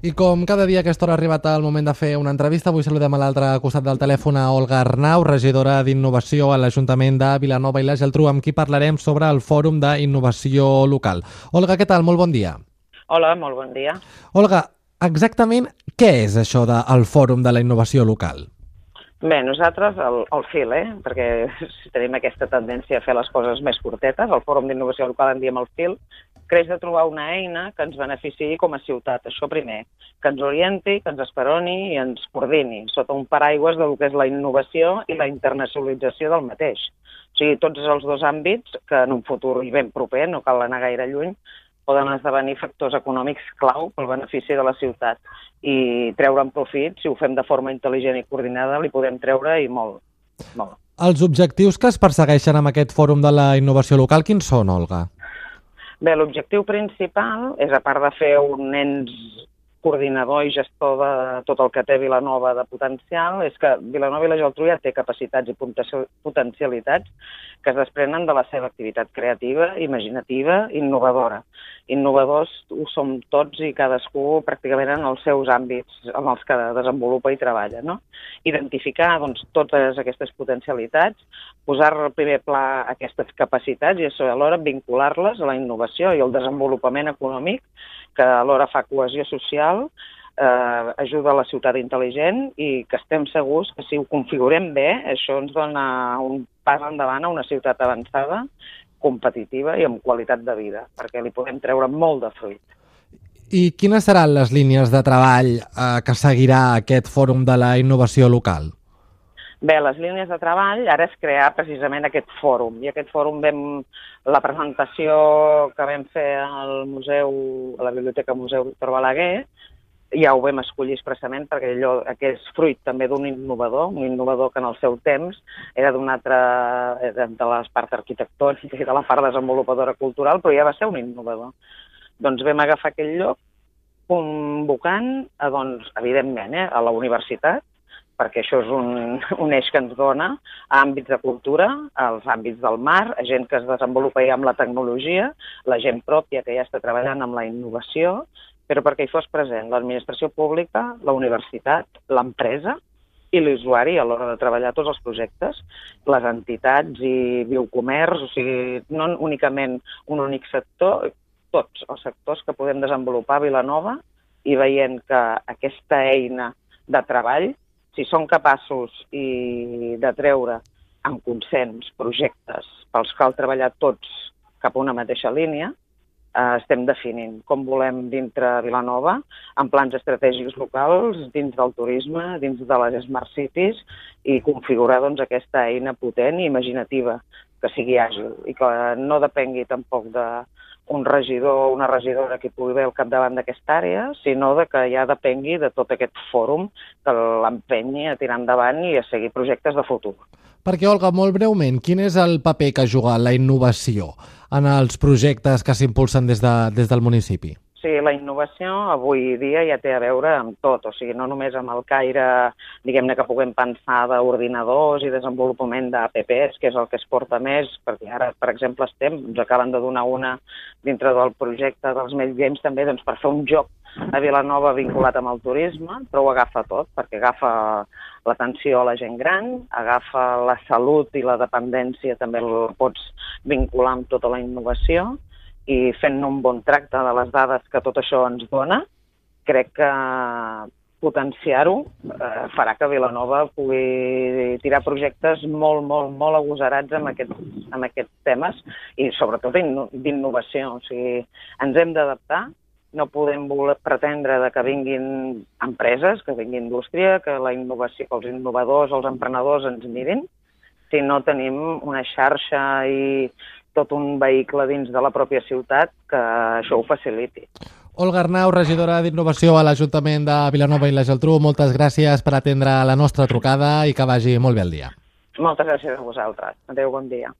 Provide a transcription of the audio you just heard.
I com cada dia a aquesta hora ha arribat el moment de fer una entrevista, avui saludem a l'altre costat del telèfon a Olga Arnau, regidora d'Innovació a l'Ajuntament de Vilanova i la Geltrú, amb qui parlarem sobre el Fòrum d'Innovació Local. Olga, què tal? Molt bon dia. Hola, molt bon dia. Olga, exactament què és això del Fòrum de la Innovació Local? Bé, nosaltres el, el fil, eh? perquè si tenim aquesta tendència a fer les coses més curtetes, el Fòrum d'Innovació Local en diem el fil, creix de trobar una eina que ens beneficiï com a ciutat, això primer, que ens orienti, que ens esperoni i ens coordini sota un paraigües del que és la innovació i la internacionalització del mateix. O sigui, tots els dos àmbits que en un futur i ben proper, no cal anar gaire lluny, poden esdevenir factors econòmics clau pel benefici de la ciutat i treure'n profit, si ho fem de forma intel·ligent i coordinada, li podem treure i molt. molt. Els objectius que es persegueixen amb aquest fòrum de la innovació local, quins són, Olga? Bé, l'objectiu principal és, a part de fer un ens coordinador i gestor de tot el que té Vilanova de potencial, és que Vilanova i la Geltrú ja té capacitats i potencialitats que es desprenen de la seva activitat creativa, imaginativa, innovadora. Innovadors ho som tots i cadascú pràcticament en els seus àmbits en els que desenvolupa i treballa. No? Identificar doncs, totes aquestes potencialitats, posar al primer pla aquestes capacitats i alhora vincular-les a la innovació i al desenvolupament econòmic que alhora fa cohesió social, eh, ajuda a la ciutat intel·ligent i que estem segurs que si ho configurem bé, això ens dona un pas endavant a una ciutat avançada, competitiva i amb qualitat de vida, perquè li podem treure molt de fruit. I quines seran les línies de treball eh, que seguirà aquest fòrum de la innovació local? Bé, les línies de treball ara és crear precisament aquest fòrum, i aquest fòrum vam, la presentació que vam fer al museu, a la Biblioteca Museu Víctor Balaguer, ja ho vam escollir expressament perquè allò, aquest és fruit també d'un innovador, un innovador que en el seu temps era d'un altre, de les parts arquitectònica i de la part desenvolupadora cultural, però ja va ser un innovador. Doncs vam agafar aquell lloc convocant, a, doncs, evidentment, eh, a la universitat, perquè això és un, un eix que ens dona a àmbits de cultura, als àmbits del mar, a gent que es desenvolupa ja amb la tecnologia, la gent pròpia que ja està treballant amb la innovació, però perquè hi fos present l'administració pública, la universitat, l'empresa i l'usuari a l'hora de treballar tots els projectes, les entitats i biocomerç, o sigui, no únicament un únic sector, tots els sectors que podem desenvolupar a Vilanova i veient que aquesta eina de treball si són capaços i de treure amb consens projectes pels cal treballar tots cap a una mateixa línia, eh, estem definint com volem dintre Vilanova, amb plans estratègics locals, dins del turisme, dins de les Smart Cities, i configurar doncs, aquesta eina potent i imaginativa, que sigui àgil i que no depengui tampoc de, un regidor o una regidora que pugui haver al capdavant d'aquesta àrea, sinó de que ja depengui de tot aquest fòrum que l'empenyi a tirar endavant i a seguir projectes de futur. Perquè, Olga, molt breument, quin és el paper que juga la innovació en els projectes que s'impulsen des, de, des del municipi? Sí, la innovació avui dia ja té a veure amb tot, o sigui, no només amb el caire, diguem-ne, que puguem pensar d'ordinadors i desenvolupament d'APPs, que és el que es porta més, perquè ara, per exemple, estem, ens acaben de donar una dintre del projecte dels Made Games també, doncs, per fer un joc a Vilanova vinculat amb el turisme, però ho agafa tot, perquè agafa l'atenció a la gent gran, agafa la salut i la dependència, també el pots vincular amb tota la innovació, i fent un bon tracte de les dades que tot això ens dona, crec que potenciar-ho eh, farà que Vilanova pugui tirar projectes molt, molt, molt agosarats amb, aquest, amb aquests temes i sobretot d'innovació. O sigui, ens hem d'adaptar, no podem voler pretendre de que vinguin empreses, que vingui indústria, que la innovació, els innovadors, els emprenedors ens mirin, si no tenim una xarxa i tot un vehicle dins de la pròpia ciutat que això ho faciliti. Olga Arnau, regidora d'Innovació a l'Ajuntament de Vilanova i la Geltrú, moltes gràcies per atendre la nostra trucada i que vagi molt bé el dia. Moltes gràcies a vosaltres. Adéu, bon dia.